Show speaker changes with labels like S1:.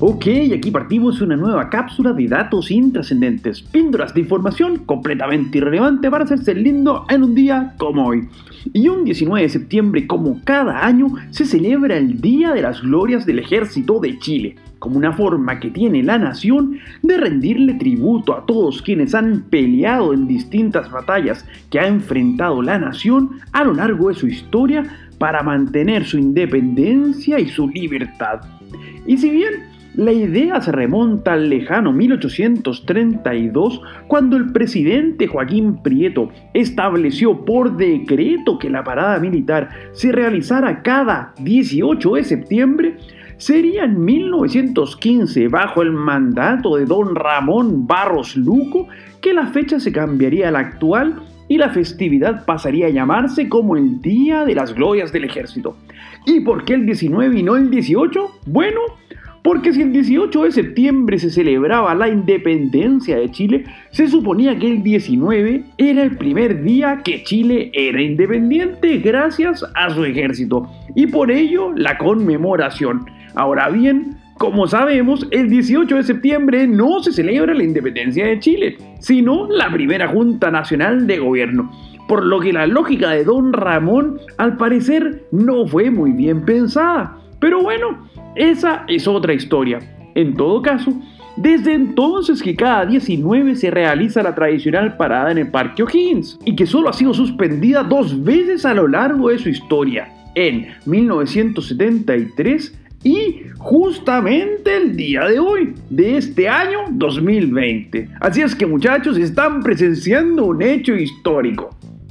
S1: Ok, aquí partimos una nueva cápsula de datos intrascendentes, píldoras de información completamente irrelevante para hacerse lindo en un día como hoy. Y un 19 de septiembre, como cada año, se celebra el Día de las Glorias del Ejército de Chile, como una forma que tiene la nación de rendirle tributo a todos quienes han peleado en distintas batallas que ha enfrentado la nación a lo largo de su historia para mantener su independencia y su libertad. Y si bien la idea se remonta al lejano 1832, cuando el presidente Joaquín Prieto estableció por decreto que la parada militar se realizara cada 18 de septiembre, sería en 1915, bajo el mandato de don Ramón Barros Luco, que la fecha se cambiaría a la actual y la festividad pasaría a llamarse como el Día de las Glorias del Ejército. ¿Y por qué el 19 y no el 18? Bueno, porque si el 18 de septiembre se celebraba la independencia de Chile, se suponía que el 19 era el primer día que Chile era independiente gracias a su ejército, y por ello la conmemoración. Ahora bien, como sabemos, el 18 de septiembre no se celebra la independencia de Chile, sino la primera Junta Nacional de Gobierno, por lo que la lógica de don Ramón al parecer no fue muy bien pensada. Pero bueno, esa es otra historia. En todo caso, desde entonces que cada 19 se realiza la tradicional parada en el Parque O'Higgins y que solo ha sido suspendida dos veces a lo largo de su historia, en 1973 y justamente el día de hoy, de este año 2020. Así es que muchachos, están presenciando un hecho histórico.